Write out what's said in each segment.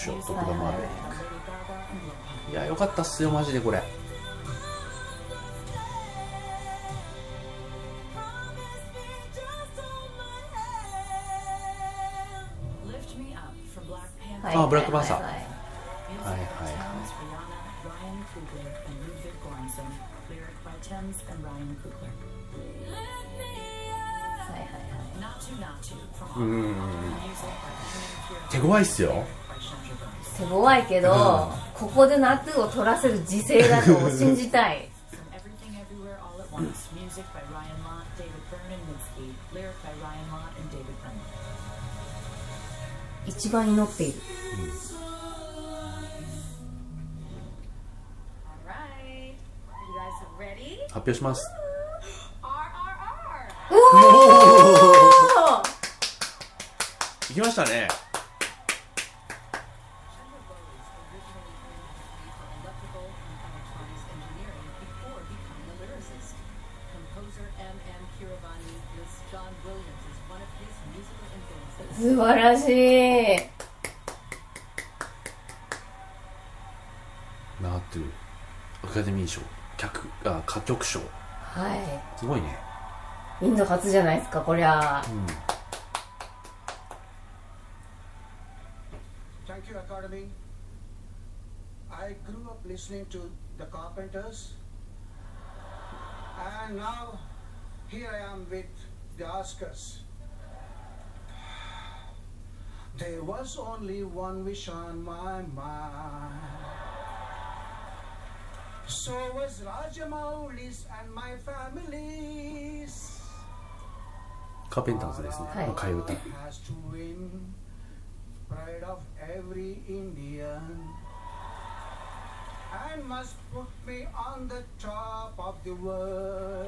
歌曲賞トップガンマーヴェリック。いやよかったっすよマジでこれ。はい。あブラックパンサー。はいはいはいはい。うん。手強いっすよ手ごいけど、ここで夏を取らせる時勢だと信じたい。一番祈っている。発表します。行きましたね。晴らしいナートゥアカデミー賞客あ歌曲賞はすごいねいインド初じゃないですかこりゃ Thank you, Academy. I grew up listening to the Carpenters, and now here I am with the Oscars. There was only one wish on my mind. So was Rajamouli's and my family's. カーペンターズですね、はいの替え歌 has to win pride of every Indian and must put me on the top of the world.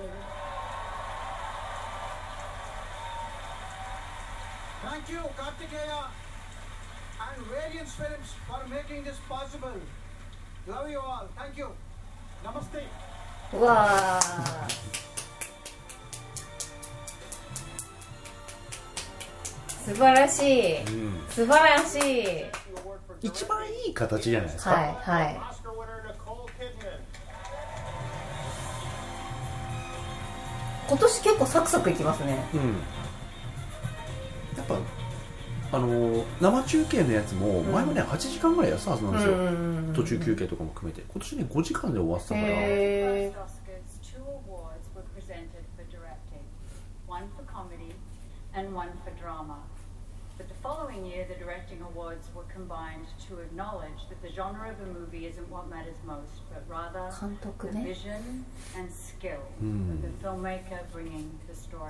Thank you, Kartikeya and Radiance Films for making this possible. Love you all. Thank you. Namaste. うわー素晴らしいうん素晴らしい一番いい形じゃないですか、はいはい.今年結構サクサクいきますねうんやっぱあの、生中継のやつも前もね、う、8時間ぐらいやったはずなんですよ、途中休憩とかも含めて。今年ね5時間で終わってたから、えー、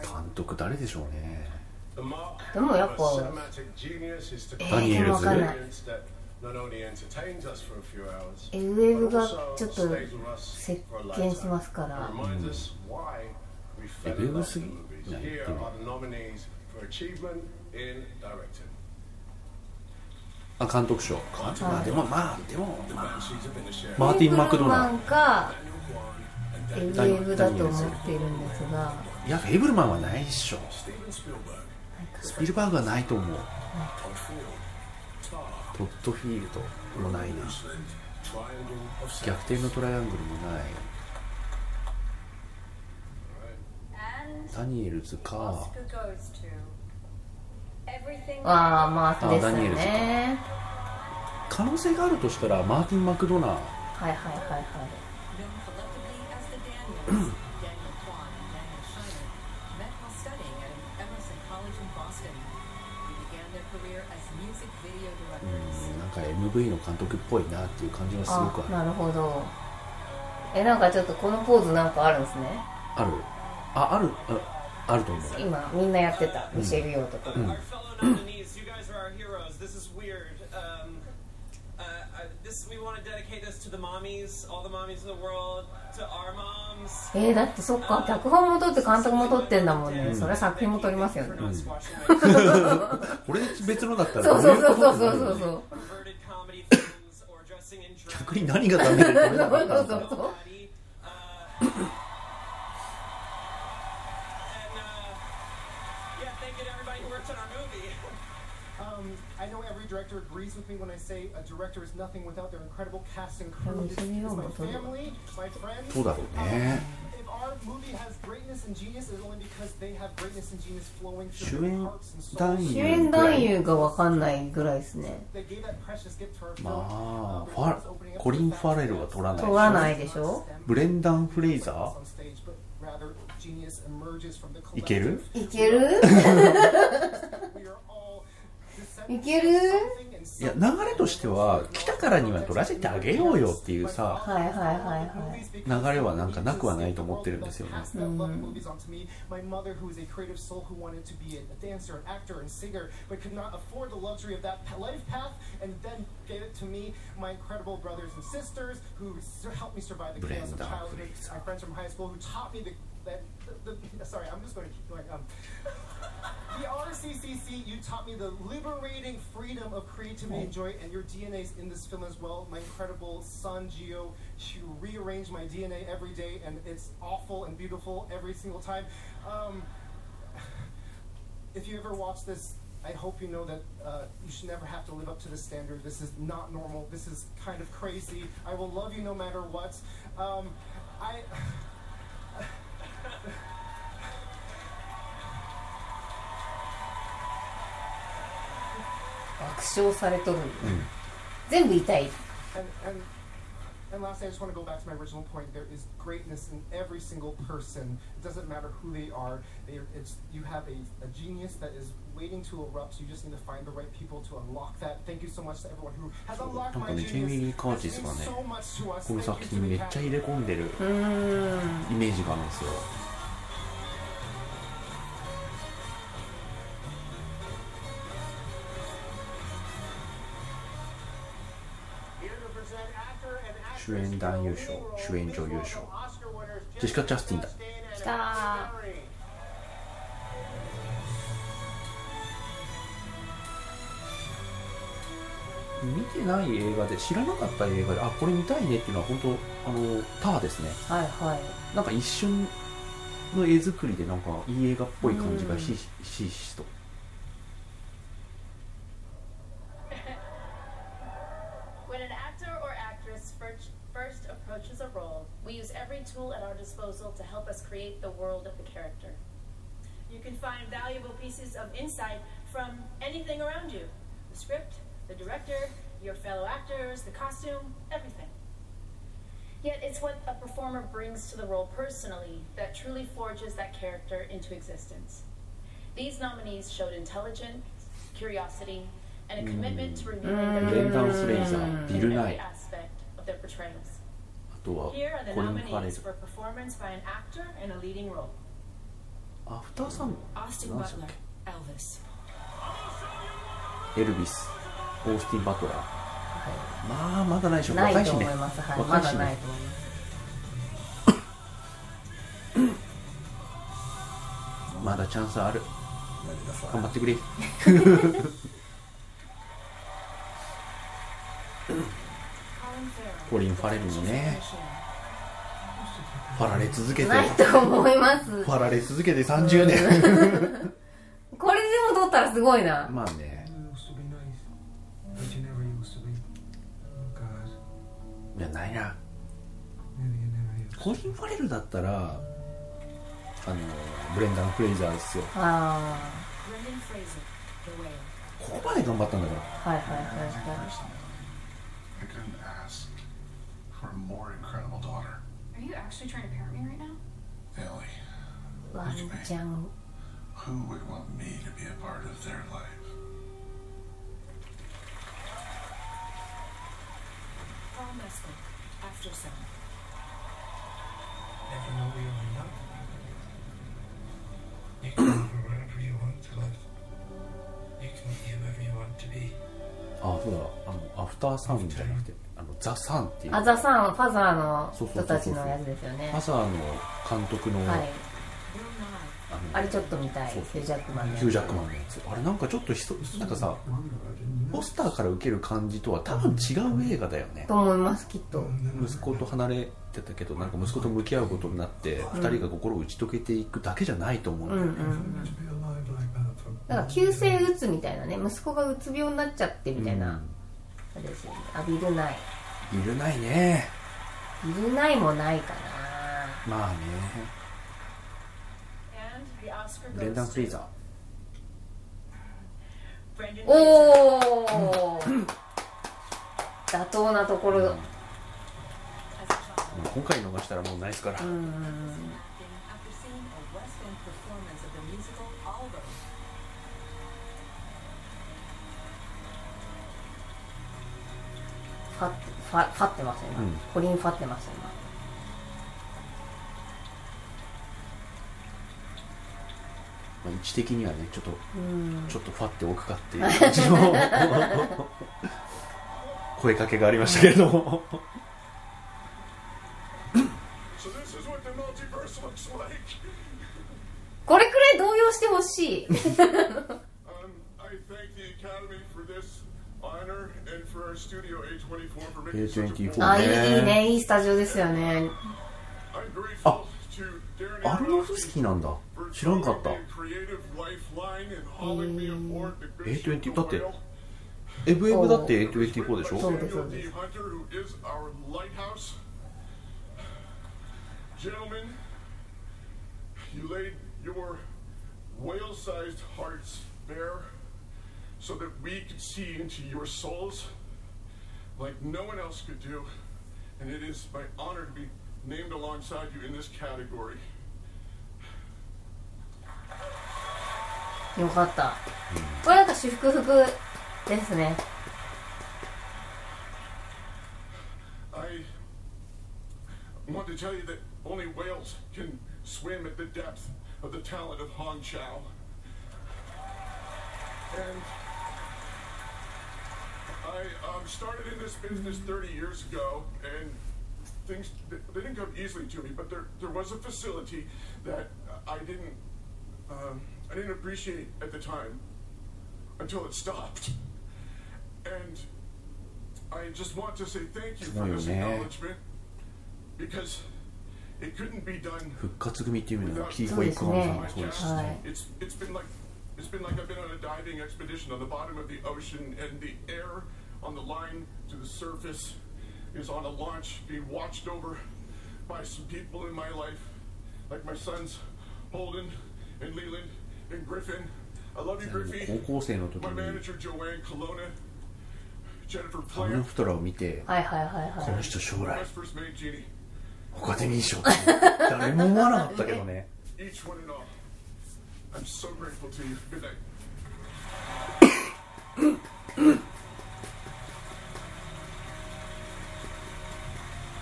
監督誰でしょうね。でもやっぱ、ダニエルズ。エウェブがちょっと席巻しますから。エウェブすぎあ、監督賞。でもまあ、でも、マーティン・マクドナルド。エウェブだと思っているんですが。いや、フェイブマンはないっしょ。スピルバーグはないと思う。トッドフィールドもないな。逆.転のトライアングルもない。ダニエルズか.ああまあですね。可能性があるとしたらマーティン・マクドナー。はいはいはいはい なる。ほど。えなんかちょっとこのポーズなんかあるんですね？ある。あ,あるあ,あると思う。今みんなやってた。見せるようとか、えー、だってそっか、脚本も撮って監督も撮ってんだもんね。それ作品も撮りますよね。う、これ別のだったらそうそうそうそうそう。逆に何がダメでダメだったのか どうだろうね。主演男優が分かんないぐらいですね。まあコリン・ファレルは取らないでしょ,取らないでしょ？ブレンダン・フレイザー？いけるいけるいける？や流れとしては来たからには撮らせてあげようよっていうさ流れはなんかなくはないと思ってるんですよね、and joy, and your DNA's in this film as well. My incredible son, Gio, she rearrange my DNA every day, and it's awful and beautiful every single time. Um, if you ever watch this, I hope you know that uh, you should never have to live up to this standard. This is not normal. This is kind of crazy. I will love you no matter what. Um, I. 爆笑されとる、全部言い And, and, and lastly, I just want to go back to my original point. There is greatness in every single person. It doesn't matter who they are. They are it's, you have a, a genius that is waiting to erupt. You just need to find the right people to unlock that. Thank you so much to everyone who has unlocked なんか my ねジェイミー・ genius. カー Has チスがね.この Thank 作 you 品 to めっちゃ.入れ込んでるイメージがあるんですよ主演男優賞主演女優賞。ジェシカ・チャスティンだ。きたー。見てない映画で知らなかった映画であこれ見たいねっていうのは本当あのタワーですね。はいはい。なんか一瞬の絵作りでなんかいい映画っぽい感じがひしひしと of insight from anything around you the script, the director, your fellow actors, the costume, everything. Yet it's what a performer brings to the role personally that truly forges that character into existence. These nominees showed intelligence, curiosity, and a commitment to renewing mm. the characters in every aspect of their portrayals. Here are the nominees for performance by an actor in a leading role. Austin Butler. エルビスオースティン・バトラー。まあまだないでしょ若いしね思います、はい、まだ若いしね。ないと思います。まだチャンスある。頑張ってくれ.コリン・ファレルもね。ファられ続けて。ないと思います。ファられ続けて30年 すごいな。まあね。いやないな。コリンファレルだったらあのブレンダン・フレイザーですよ。ここまで頑張ったんだから。はいはいはい。はい Are who would want me to be a part of their life? Paul Mescal, After Sun. Never know you'll end up. You can live wherever you want to live. You can be whoever you want to be. あそうだあのアフターサウンじゃなくてあのザ・サンっていうあザさんファザーの人たちのやつですよねマサーの監督の、はい.あれちょっと見たい。そうヒュージャックマンのやつ。ヒュージャックマンのやつ。あれなんかちょっとひそなんかさポスターから受ける感じとは多分違う映画だよね。と思いますきっと。息子と離れてたけどなんか息子と向き合うことになって、二人が心を打ち解けていくだけじゃないと思うんだよね、うんうん。から急性うつみたいなね息子がうつ病になっちゃってみたいな、うん。あれですよね。あビルナイ。いるないね。ビルナイもないかな。まあねブレンダン・フリーザー。おお妥当なところ、うん、今回逃したらもうないですから。ファッファッてますよ、うん、コリンファッてますよまあ、位置的にはねちょっと、ちょっとファっておくかっていう感じの 声かけがありましたけどこれくらい動揺してほしい、あいいね。いいスタジオですよね。ああアルノフスキーなんだ。知らんかった showing me a creative lifeline and hauling me aboard the good ship A20 だって Royal. エブエブだって A24 でしょそうです Samuel そう D. です よかったこれなんか祝福ですね I want to tell you that only whales can swim at the depth of the talent of Hong Chow. And I um, started in this business 30 years ago, and things they they didn't come easily to me. But there there was a facility that I didn't um, I didn't appreciate at the time until it stopped. And I just want to say thank you for this すごいよね。 acknowledgement because it couldn't be done 復活組っていう意味ではキーホイックマンさんもそうですしはい it's it's been like it's been like I've been on a diving expedition on the bottom of the ocean and the air on the line to the surface is on a launch being watched over by some people in my life like my sons Holden 高校生の時に。タムフトラを見て、は、この人将来他でミー賞って誰も思わなかったけどね。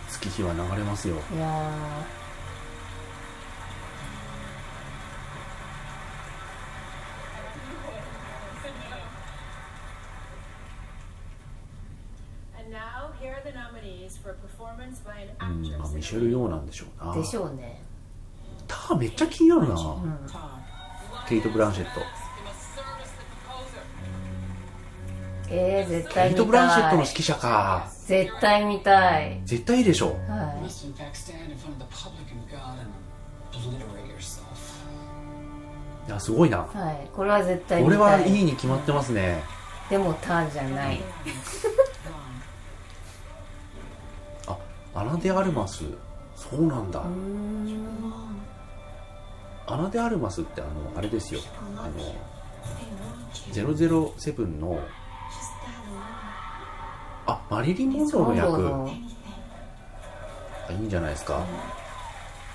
月日は流れますよ。うん、あ、ミシェル・ヨーなんでしょうな。ーでしょうね。ターめっちゃ気になるな.ケイト・ブランシェット.えー、絶ケ対見イト・ブランシェットたいの指揮者か。絶対見たい。絶対いいでしょ。は must in fact stand in front of the public and God and obliterate yourself. いやすごいな。いはい。これは絶対見これはたいいいに決まってますね。でもターンじゃない Gone. あアナ・デ・アルマス。そうなんだ。アナ・デ・アルマスってあのあれですよ。あの007のあマリリン・モンローの役。あいいんじゃないですか？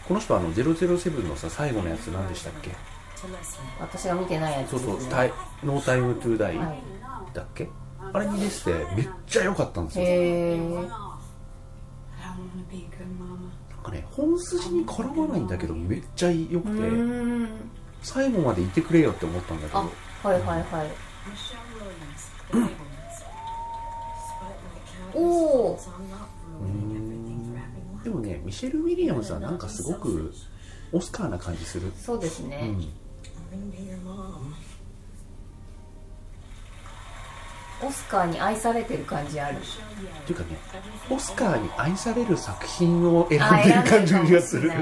この人あの007のさ最後のやつ何でしたっけ？私が見てないやつそうそうタイ「ノータイム・トゥ・ダイ」はいだっけ？あれに出ててめっちゃ良かったんですよへえ I don't want to be a good mama. なんかね本筋に絡まないんだけどめっちゃ良くうて最後までいてくれよって思ったんだけど。あはいはいはい。Neighborhoods. Spotlight おお.でもねミシェル・ウィリアムズはなんかすごくオスカーな感じする。そうですね、うんオスカーに愛されてる感じある。っていうかねオスカーに愛される作品を選んでる感じがする。は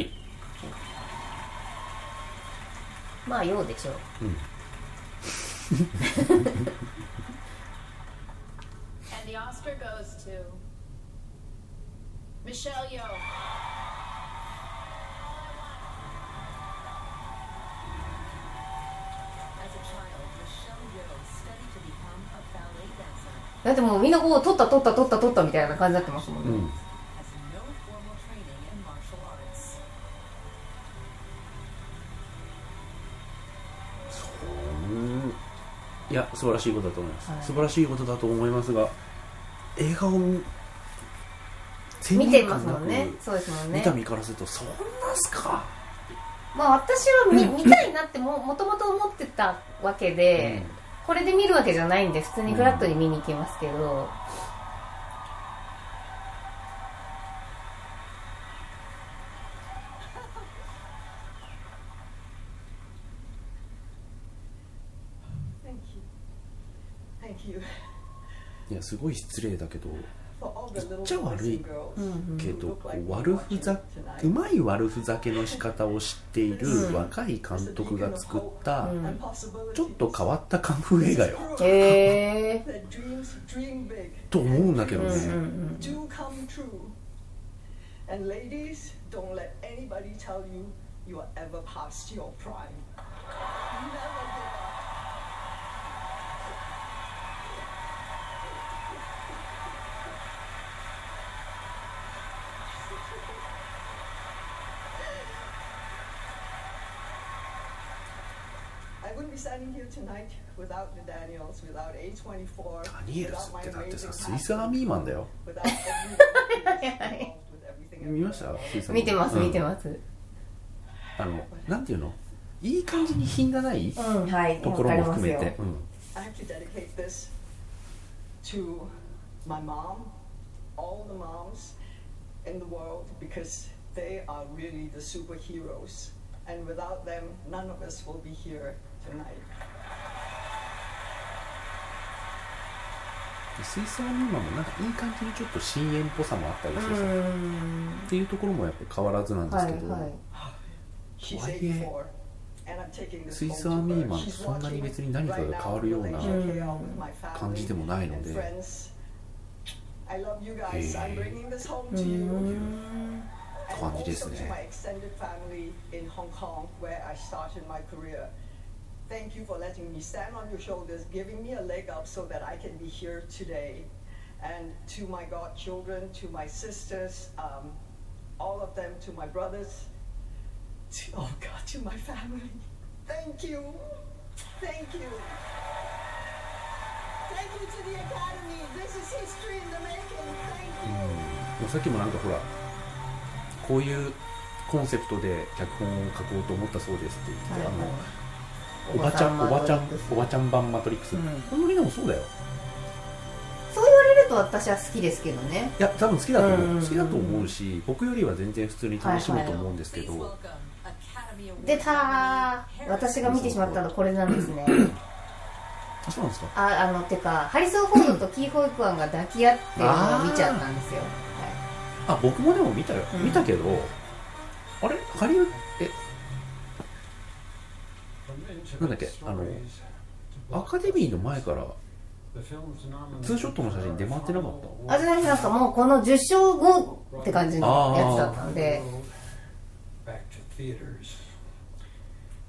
い。まあようでしょう。うん。ballet dancer. だってもうみんなこう取った取った取った取ったみたいな感じになってますもんね、うん。Has no formal training in martial arts. うんいや素晴らしいことだと思います、はい。素晴らしいことだと思いますが映画を見見てますもんね。そうですもんね。見た身からするとそんなすか、まあ私は見見たいなってももともと思ってたわけで、これで見るわけじゃないんで普通にフラットに見に行きますけど、Thank you. Thank you. いやすごい失礼だけどめっちゃ悪いけど、うんうん、悪ふざうまい悪ふざけの仕方を知っている若い監督が作ったちょっと変わったカンフー映画よ。えー、と思うんだけどね。うんうんうん。うん standing here tonight without the Daniels, without A24, ダニエルス without っ my てだってさ amazing スイスアーミーマンだよ without everyone who is involved with everything 見ましたスイスアーミーマン見てますうん見てますあのなんていうのいい感じに品がないうんはいところも含めて、わかりうん I have to dedicate this to my mom, all the moms in the world, because they are really the superheroes. And without them, none of us will be here スイスアミーマンもなんかいい感じにちょっと深淵っぽさもあったりするっていうところもやっぱ変わらずなんですけど、はいはい、とはいえアミーマンそんなに別に何かが変わるような感じでもないので。へえって感じですね。Thank you for letting me stand on your shoulders, giving me a leg up so that I can be here today. And to my godchildren, to my sisters, um, all of them, to my brothers, to, oh God, to my family. Thank you. Thank you. Thank you to the Academy. This is history in the making. Thank you. もうさっきもなんかほらこういうコンセプトで脚本を書こうと思ったそうですって言って、はいはいあの おばちゃんおおばばちゃんおばちゃん版マトリックス、うん。このリナもそうだよ。そう言われると私は好きですけどね。いや多分好きだと思う,、うん。うんうん好きだと思うし僕よりは全然普通に楽しむと思うんですけど、Please welcome Academy Award 出たー私が見てしまったのこれなんですね。あそうなんですか？ああのてかハリソン・フォードとキー・ホイクワンが抱き合ってるのを見ちゃったんですよ、あ僕もでも見たよ、うん。見たけどあれ？ハリウッなんだっけあのアカデミーの前からツーショットの写真出回ってなかったあじゃなくてなんかもうこの10勝後って感じのやつだったんで.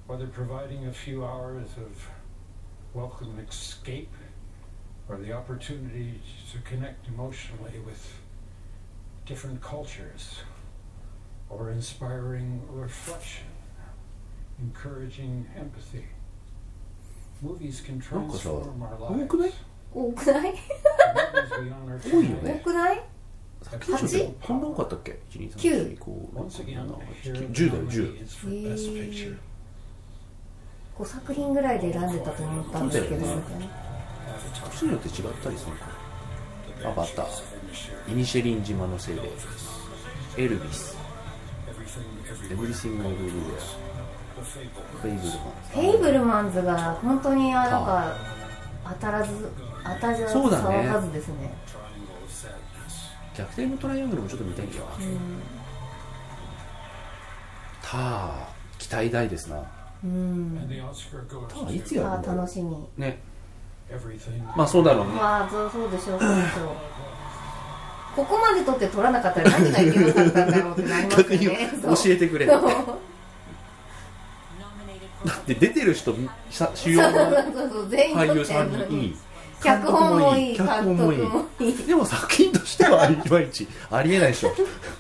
Whether providing a few hours of welcome escape or the opportunity to connect emotionally with different cultures or inspiring reflection, なんかさ多くない？多くない？多いよね。多くこんな多かったっけ ?9。10だよ、10。えー、5作品ぐらいで選んでたと思ったんですけど、そ、着地によって違ったりするか。アバター、イニシェリン島のせいで、エルビス、エブリシング・オブ・ウィルス。フェイブルマンフェイブルマンズが本当にあなんか当たらず当たらずそうだね騒がずですね。逆転のトライアングルもちょっと見たいんだよ。なたあ期待大ですな。うん、うん、And the Oscar goes あいつやる楽しみ。ね.まあそうだろうね。まあそうそうでしょうそうでしょう。ここまで取って取らなかったら何がいけなかったんだろうってなりますよね。教えてくれそうだって出てる人さ主要な俳優さんにいい脚本もいい監督もいい。でも作品としてはいまいちありえないでしょ。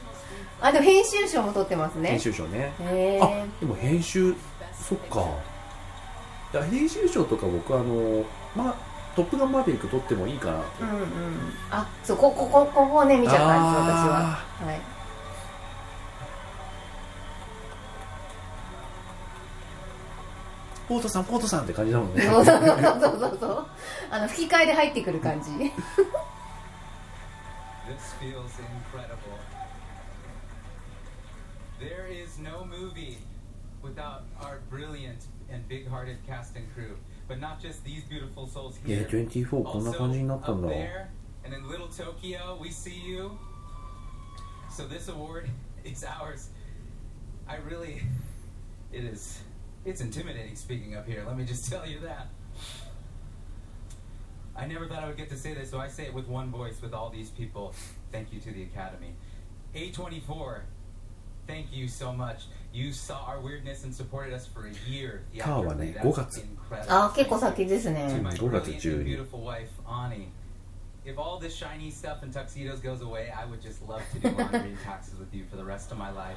あでも編集賞も取ってますね。編集賞ね。へあえでも編集そっか。編集賞とか僕あのまあトップガンマーヴェリック取ってもいいかなとうんうん。あそうこここここね見ちゃったんです私は。はいポートさんポートさんって感じだもんねそうそうそうそうそうあの吹き替えで入ってくる感じ This feels incredible. There is no movie without our brilliant and big-hearted cast and crew. But not just these beautiful souls いや here. 24こんな感じになったん Also, だ up there and in little Tokyo, we see you. So this award is ours. I really, it is, it's intimidating speaking up here. Let me just tell you that. I never thought I would get to say this, so I say it with one voice with all these people. Thank you to the Academy. A24, thank you so much. You saw our weirdness and supported us for a year. ターは theatrically. ね That's 5月 incredible. あ結構先ですね To my 5月 brilliant 12 and beautiful wife, Ani. If all this shiny stuff and tuxedos goes away, I would just love to do laundry and taxes with you for the rest of my life.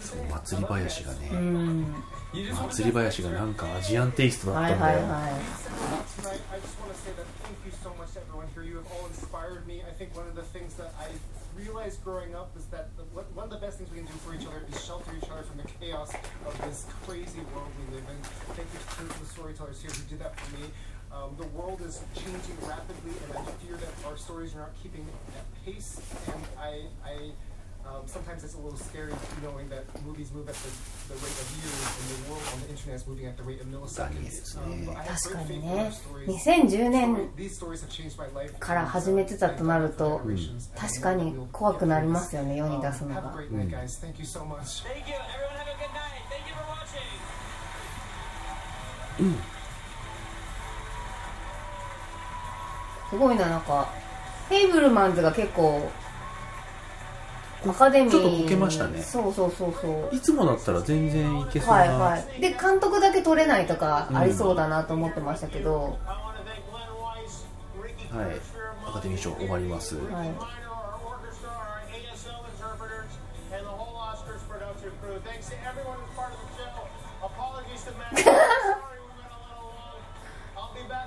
そう say. 祭り林がうねん You just wanna 祭り林がなんかアジアンテイストだはいったんだよ、はいはい Tonight, I just want to say that thank you so much to everyone here. You have all inspired me. I think one of the things that I realized growing up is that the, what, one of the best things we can do for each other is shelter each other from the chaos of this crazy world we live in. Thank you to the storytellers here who did that for me. Um, the world is changing rapidly, and I fear that our stories are not keeping at pace. And I, I um, sometimes it's a little scary knowing that movies move at the, the rate of years, and the world on the internet is moving at the rate of milliseconds. Um, but I have 確か great に faith in ね our stories. 2010年 These stories have changed my life. から始めてたとなると確かに怖くなりますよね世に出すの Have a が great night, guys. Thank you so much. Thank you. Everyone have a good night. Thank you for watching. すごいな、なんか、ヘイブルマンズが結構、アカデミーちょっとこけましたね。そうそうそうそう。いつもだったら全然いけそう。はいはい。で、監督だけ取れないとかありそうだなと思ってましたけど。はい。アカデミー賞終わります。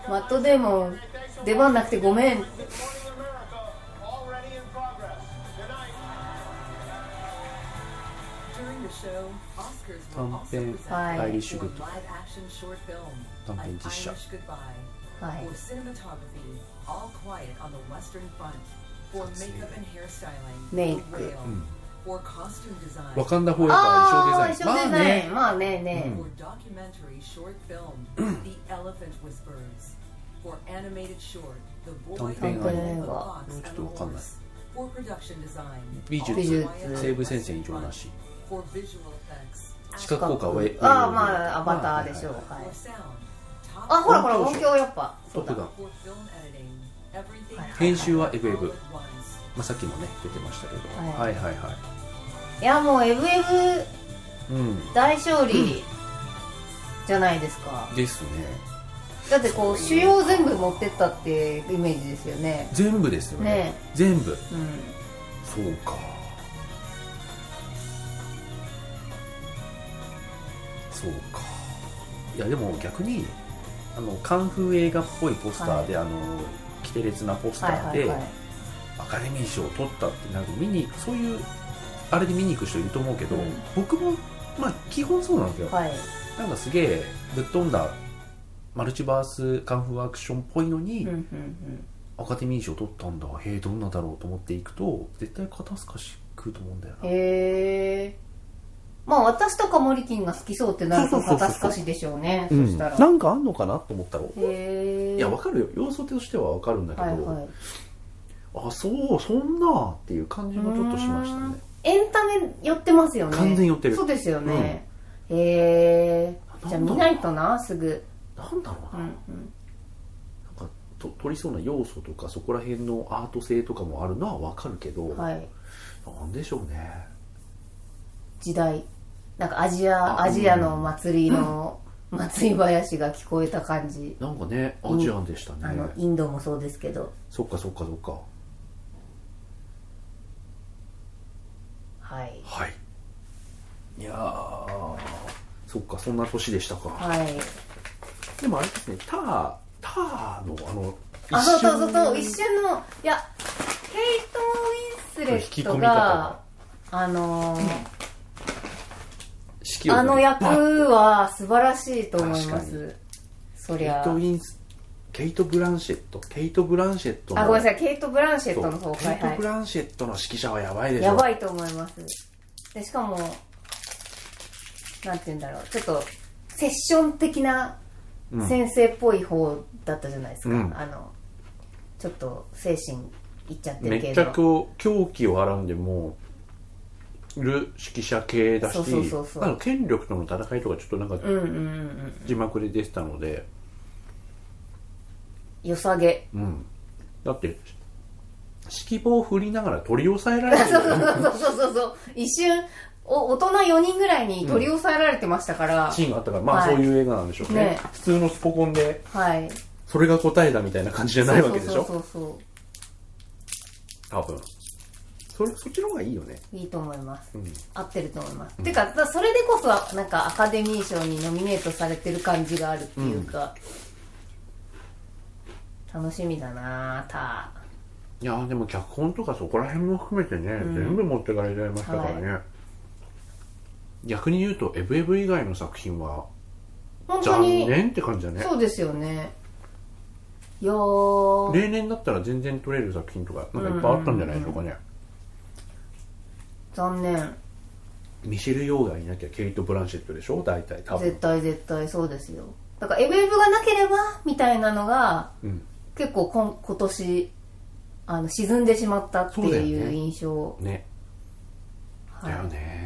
マットデーモン出番なくてごめん。短はい。撮影メイク、うん、わかんだ方やから衣装デザイン。まあね、まあ、短編アニメはちょっとわかんない美術,美術西武戦線異常なし視覚効果はああまあアバターでしょう。はい、はい、あほらほら音響やっぱ。トップガ編集はエブエブ、まあ、さっきもね出てましたけど、はい、はいはいい。やもうエブエブ大勝利じゃないですか、ですね。だってこう主要全部持ってったっていうイメージですよね。全部ですよね。ね。全部。うん。そうか。そうか。いやでも逆にあのカンフー映画っぽいポスターで、あの規定列なポスターで、はいはいはい。アカデミー賞を取ったってなると見にそういうあれで見に行く人いると思うけど、うん。僕もまあ基本そうなんですよ、はい。なんかすげえぶっ飛んだマルチバースカンフーアクションっぽいのに、うんうんうん。アカデミー賞取ったんだ。へえどんなだろうと思っていくと絶対肩透かし食うと思うんだよな。へえまあ私とかモリキンが好きそうってなると肩透かしでしょうね。うん。そしたら。なんかあんのかなと思ったらへえいやわかるよ。要素としてはわかるんだけど、はいはい。あそうそんなっていう感じもちょっとしましたね。エンタメ寄ってますよね。完全に寄ってる。そうですよね、へえじゃあ見ないとなすぐなんだろうな、なんかと取りそうな要素とかそこら辺のアート性とかもあるのはわかるけど、はい。なんでしょうね。時代。なんかアジアアジアの祭りの 祭り林が聞こえた感じ。なんかねアジアンでしたね。あのインドもそうですけど。そっかそっかそっか。はい。はい。いやーそっかそんな年でしたか、はいでもあれですねターターのあのあそうそうそうそう一一瞬のいやケイト・ウィンスレットががあのー式をあの役は素晴らしいと思いま確すそりケイゃト・ウィンスケイト・ブランシェット。ケイト・ブランシェットのあごめんなさいケイト・ブランシェットの方はいケイト・ブはランシェットの指揮者はやばいでしょ。いやばいと思います。でしかもなんて言うんだろうちょっとセッション的なうん先生っぽい方だったじゃないですか、うん。あのちょっと精神いっちゃってるけめっちゃどこう狂気をはらんでもる指揮者系だし権力との戦いとかちょっとなんか字幕で出てたので、良さげ。うん、だって指揮棒を振りながら取り押さえられる そうそうそうそうそう。一瞬お大人4人ぐらいに取り押さえられてましたから、シーンがあったからまあはい。そういう映画なんでしょうね,、ね。普通のスポコンではい。それが答えだみたいな感じじゃないわけでしょ？そうそうそう多分。それそっちの方がいいよね。いいと思います、うん。合ってると思います、てかだそれでこそなんかアカデミー賞にノミネートされてる感じがあるっていうか、楽しみだなたいやーでも脚本とかそこら辺も含めてね、うん。全部持ってかれちゃいましたからね、逆に言うと「エブエブ」以外の作品は残本当に念って感じだね。そうですよね。いやー。例年だったら全然撮れる作品とかなんかいっぱいあったんじゃないでしょうかね、残念。ミシェル・ヨーがいなきゃケイト・ブランシェットでしょ？大体多分。絶対絶対そうですよ。だからエブエブがなければみたいなのがうん。結構今今年あの沈んでしまったってそうだよいうね。印象、ね。はい。だよね、まあ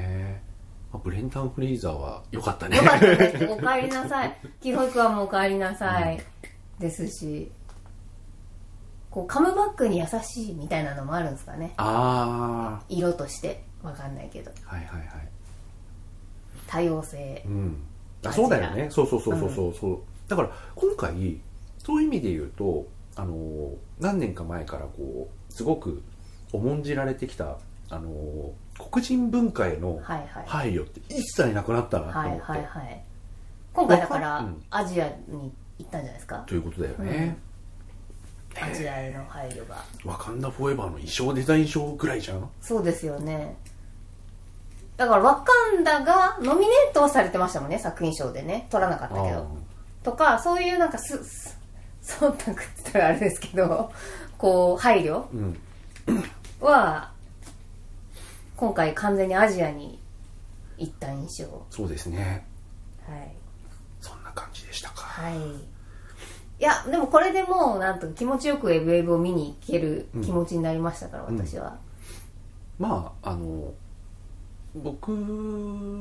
ブレンタン・フレイザーは良かったね。よかったです。お帰りなさい。キーホイクはもうお帰りなさい、ですしこうカムバックに優しいみたいなのもあるんですかね。あ色として。わかんないけど。あはいはいはい。多様性。うん。あそうだよね。そうそうそうそうそう。そうだから今回そういう意味で言うとあのー何年か前からこうすごく重んじられてきたあのー黒人文化へのはいはい。配慮って一切なくなったなとはい思って、はいはい今回だから、うん。アジアに行ったんじゃないですか？ということだよね、アジアへの配慮が。ワカンダ・フォーエバーの衣装デザイン賞ぐらいじゃん？そうですよね。だからワカンダがノミネートはされてましたもんね作品賞でね。取らなかったけど。とかそういうなんかすす忖度って言ったらあれですけどこう配慮うん。は今回完全にアジアに行った印象。そうですね。はい。そんな感じでしたか。はい。いやでもこれでもうなんとか気持ちよくウェブウェブを見に行ける気持ちになりましたから、うん。私は、まああの僕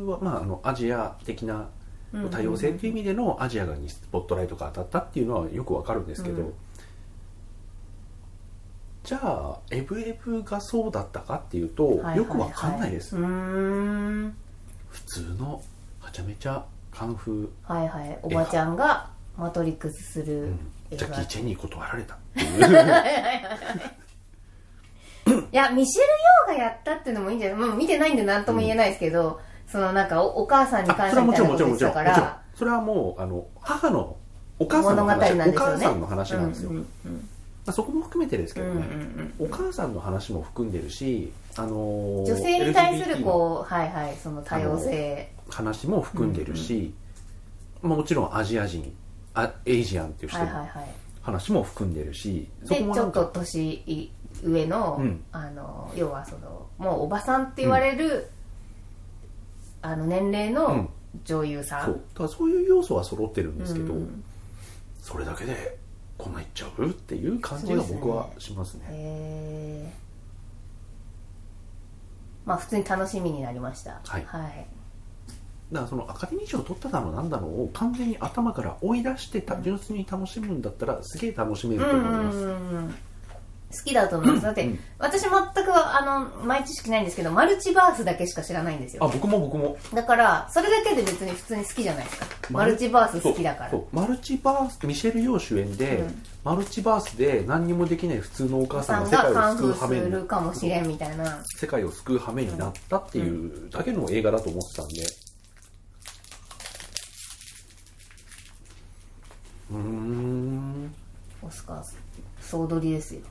は、まあ、あのアジア的なうん。多様性っていう意味でのアジアにスポットライトが当たったっていうのはよくわかるんですけど、うんじゃあエブエブがそうだったかっていうと、はいはいはい。よくわかんないです、普通のはちゃめちゃカンフー。はいはい。おばちゃんがマトリックスする映画、ジャッキー・チェンに断られたってい やミシェル・ヨーがやったっていうのもいいんじゃない、まあ、見てないんで何とも言えないですけど、そのなんかおお母さんにあ感それはもち謝みたいなろんもちろんもちろんそれはもうあの母のお母さんの話、おなんですよね。母さんの話なんですよ、うんうんまあ、そこも含めてですけどね、お母さんの話も含んでるし、あのー女性に対するこうはいはいその多様性。話も含んでるし、まあ、もちろんアジア人あエイジアンっていう人の話も含んでるし、そでちょっと年上の,、うん。あの要はそのもうおばさんって言われる、あの年齢うのん。女優さん、そう。だからそういう要素は揃ってるんですけど、うん。それだけでこんないっちゃうっていう感じが僕はしますね。へえまあ普通に楽しみになりました。はい。はい、だからそのアカデミー賞を取っただのなんだのを完全に頭から追い出してた純粋に楽しむんだったらすげえ楽しめると思います、うんうんうん好きだと思います。だって、私全くあの前知識ないんですけどマルチバースだけしか知らないんですよ。あ僕も僕も。だからそれだけで別に普通に好きじゃないですか。マルチバース好きだから。そうそう。マルチバースミシェル・ヨー主演で、うん。マルチバースで何にもできない普通のお母さんさんが世界を救うがカンフーす羽目になるかもしれんみたいな。世界を救う羽目になったっていうだけの映画だと思ってたんで。うーん。オスカー総取りですよ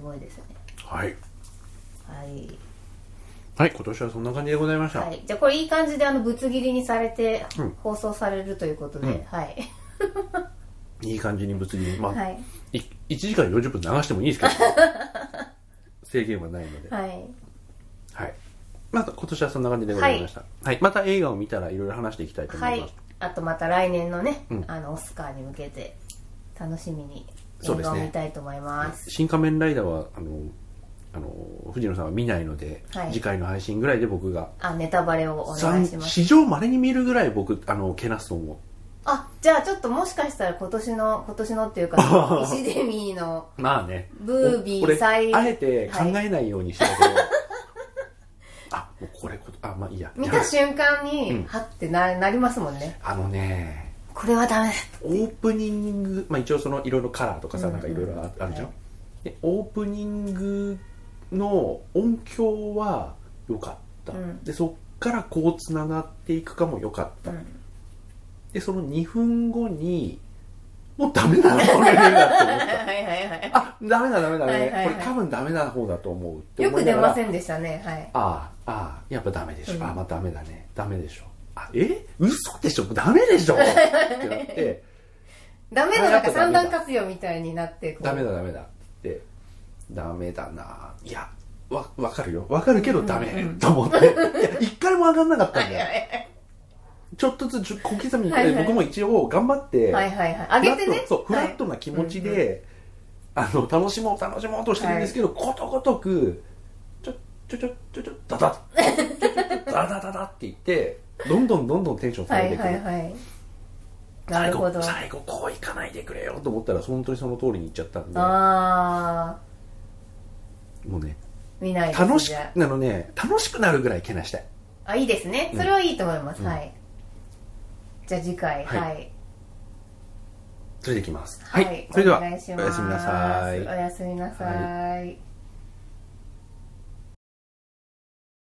すごいですね。はい。はい、はい今年はそんな感じでございました、はい、じゃあこれいい感じであのぶつ切りにされてうん。放送されるということで、うん。はい。いい感じに物理にまあ、はい。い1時間40分流してもいいですけど。制限はないので。はい。はい。また今年はそんな感じでございました、はい。また映画を見たらいろいろ話していきたいと思はいいます、あとまた来年のね、うん。あのオスカーに向けて楽しみに。映そうですね。画を見たいと思います。新仮面ライダーはあのあの藤野さんは見ないので、はい。次回の配信ぐらいで僕があネタバレをお願いします。史上まれに見るぐらい僕あのけなすと思あじゃあちょっともしかしたら今年の今年のっていうか 石デミーのうまあね。ブービーお俺再あえて考えないようにしてたけど、あもうこれこあまあいいや。見た瞬間に、うん。はってななりますもんね。あのねこれはダメ。だオープニング、まあ、一応そのいろいろカラーとかさ、うん。なんかいろいろああるじゃん、でオープニングの音響は良かった、うん。でそっからこうつながっていくかも良かった、うん。でその2分後にもうダメだなこれだって思った。はいはいはい。あダメだダメだ。ね、はいはいはい。これ多分ダメな方だと思う。ってよく出ませんでしたね。はい。ああああやっぱダメでしょ、うん。あまあダメだね。ダメでしょ。あえ？嘘でしょ？ダメでしょ？ってなって。ダメのなんか三段活用みたいになってダメだダメだ。ってダメだな。いやわ分かるよ。分かるけどダメ、うんうんと思って。いや一回も上がんなかったんだよ。ちょっとずつ小刻みに、はいはい。僕も一応頑張って、はいはいはい。上げてね？フラットそうフはいラットな気持ちで、あの楽しもう楽しもうとしてるんですけど、ことごとくちょちょちょちょちょダダダダダダって言ってどんどんどんどんテンション下はいげていく、はい。はいな最るほど。後最後こういかないでくれよと思ったら本当にその通りにいっちゃったんで。あもうねー見ない楽しくじゃあのね楽しくなるぐらいけなしたい。ああいいですね。うん。それはいいと思います、うん。はい。じゃあ次回。はい。はい。それでいきます。はい、それではお願いします。おやすみなさい。おやすみなさい